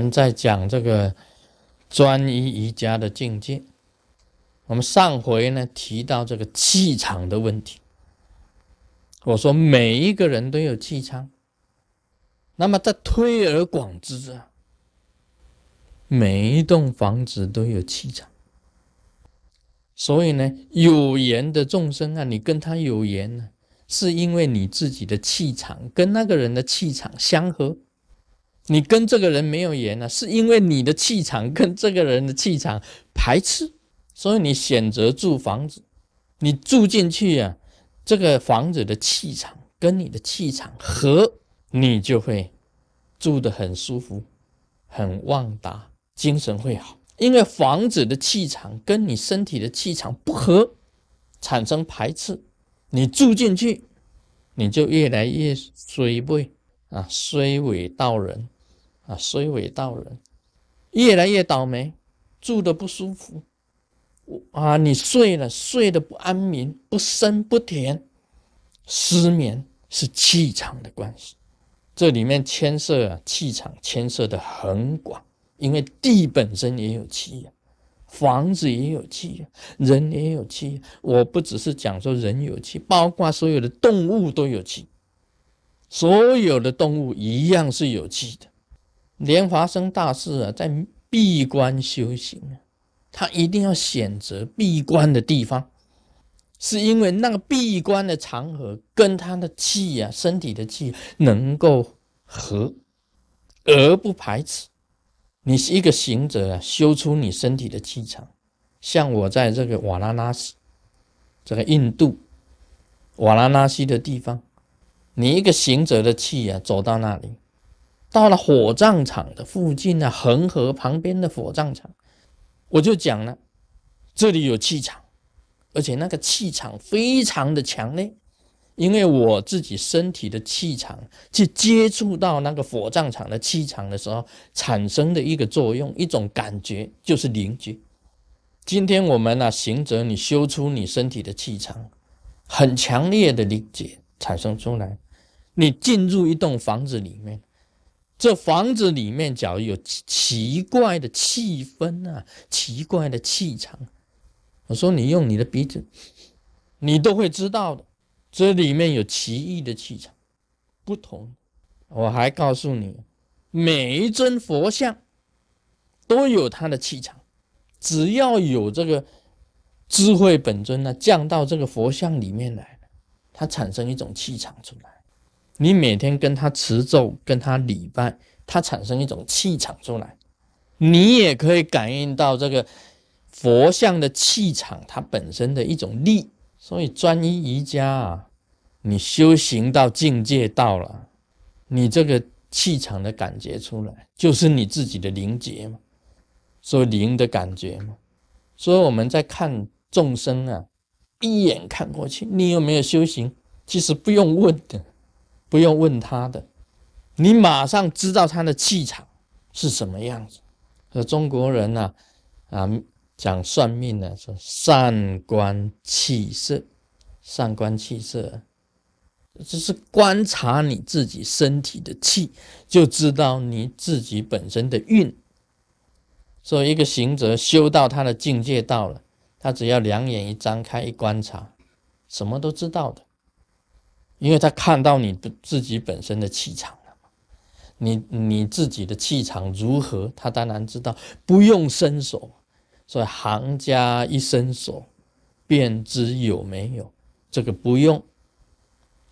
们在讲这个专一瑜伽的境界。我们上回呢提到这个气场的问题，我说每一个人都有气场，那么在推而广之啊，每一栋房子都有气场。所以呢，有缘的众生啊，你跟他有缘呢，是因为你自己的气场跟那个人的气场相合；你跟这个人没有缘呢，是因为你的气场跟这个人的气场排斥。所以你选择住房子，你住进去呀，这个房子的气场跟你的气场合，你就会住得很舒服，很旺达，精神会好。因为房子的气场跟你身体的气场不合，产生排斥，你住进去，你就越来越衰败啊，衰尾到人啊，衰尾道人，越来越倒霉，住的不舒服啊，你睡了睡得不安眠，不深不甜，失眠是气场的关系，这里面牵涉啊，气场牵涉的很广。因为地本身也有气呀，房子也有气呀，人也有气。我不只是讲说人有气，包括所有的动物都有气，所有的动物一样是有气的。莲华生大师啊，在闭关修行啊，他一定要选择闭关的地方，是因为那个闭关的场合跟他的气呀，身体的气能够合，而不排斥。你是一个行者啊，修出你身体的气场。像我在这个瓦拉纳西，这个印度瓦拉纳西的地方，你一个行者的气啊，走到那里，到了火葬场的附近啊，恒河旁边的火葬场，我就讲了，这里有气场，而且那个气场非常的强烈。因为我自己身体的气场去接触到那个火葬场的气场的时候，产生的一个作用，一种感觉就是灵觉。今天我们呢，行者，你修出你身体的气场，很强烈的理解产生出来。你进入一栋房子里面，这房子里面假如有奇怪的气氛啊，奇怪的气场，我说你用你的鼻子，你都会知道的。这里面有奇异的气场，不同。我还告诉你，每一尊佛像都有它的气场。只要有这个智慧本尊呢，降到这个佛像里面来它产生一种气场出来。你每天跟他持咒，跟他礼拜，它产生一种气场出来。你也可以感应到这个佛像的气场，它本身的一种力。所以专一瑜伽啊，你修行到境界到了，你这个气场的感觉出来，就是你自己的灵觉嘛，所以灵的感觉嘛。所以我们在看众生啊，一眼看过去，你有没有修行？其实不用问的，不用问他的，你马上知道他的气场是什么样子。说中国人呢，啊。讲算命呢，说善观气色，善观气色，就是观察你自己身体的气，就知道你自己本身的运。所以一个行者修到他的境界到了，他只要两眼一张开一观察，什么都知道的，因为他看到你的自己本身的气场了你你自己的气场如何，他当然知道，不用伸手。所以行家一伸手，便知有没有。这个不用，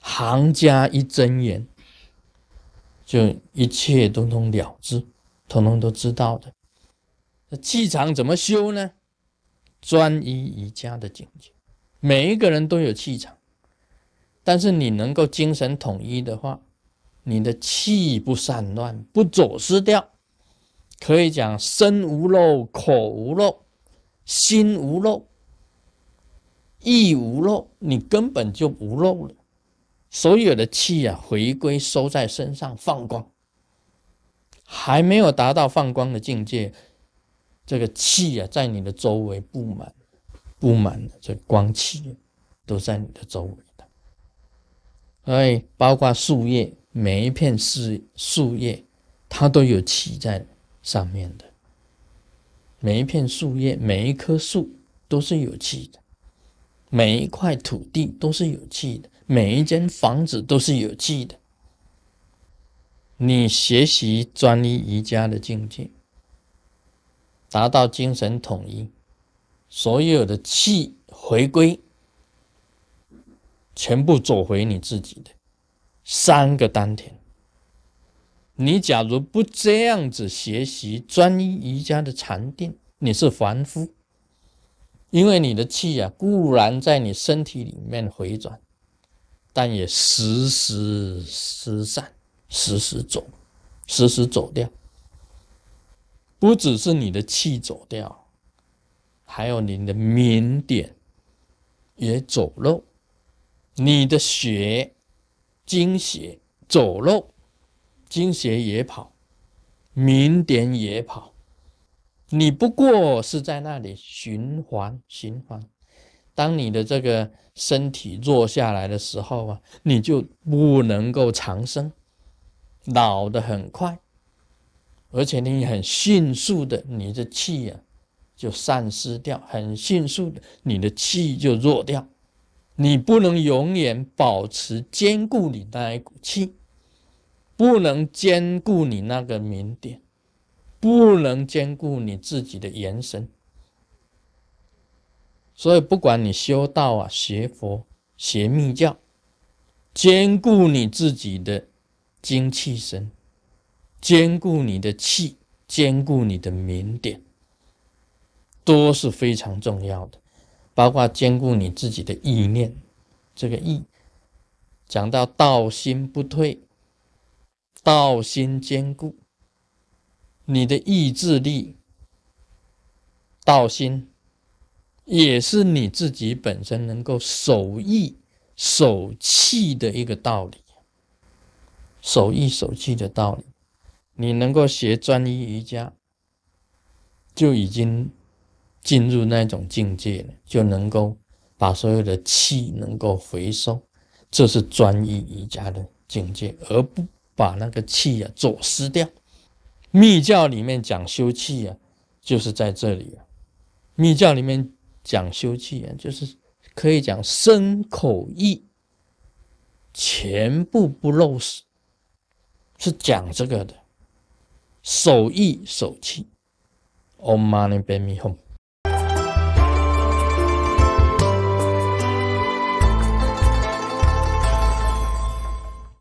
行家一睁眼，就一切通通了之，通通都知道的。那气场怎么修呢？专一瑜伽的境界，每一个人都有气场，但是你能够精神统一的话，你的气不散乱，不走失掉，可以讲身无漏，口无漏。心无漏，意无漏，你根本就不漏了。所有的气啊，回归收在身上放光，还没有达到放光的境界，这个气啊，在你的周围布满，布满了这光气，都在你的周围。所以，包括树叶，每一片树树叶，它都有气在上面的。每一片树叶，每一棵树都是有气的；每一块土地都是有气的；每一间房子都是有气的。你学习专一瑜伽的境界，达到精神统一，所有的气回归，全部走回你自己的三个丹田。你假如不这样子学习专一瑜伽的禅定，你是凡夫，因为你的气啊固然在你身体里面回转，但也时时失散，时时走，时时走掉。不只是你的气走掉，还有你的明点也走漏，你的血精血走漏。精血也跑，明点也跑，你不过是在那里循环循环。当你的这个身体弱下来的时候啊，你就不能够长生，老得很快，而且你很迅速的，你的气啊就散失掉，很迅速的，你的气就弱掉。你不能永远保持坚固你那一股气。不能兼顾你那个明点，不能兼顾你自己的延伸，所以不管你修道啊、学佛、学密教，兼顾你自己的精气神，兼顾你的气，兼顾你的明点，都是非常重要的。包括兼顾你自己的意念，这个意讲到道心不退。道心坚固，你的意志力，道心也是你自己本身能够守意守气的一个道理，守意守气的道理，你能够学专一瑜伽，就已经进入那种境界了，就能够把所有的气能够回收，这是专一瑜伽的境界，而不。把那个气啊走失掉，密教里面讲修气啊，就是在这里啊。密教里面讲修气啊，就是可以讲身口意全部不漏失，是讲这个的。守意守气，Om Mani Padme Hum。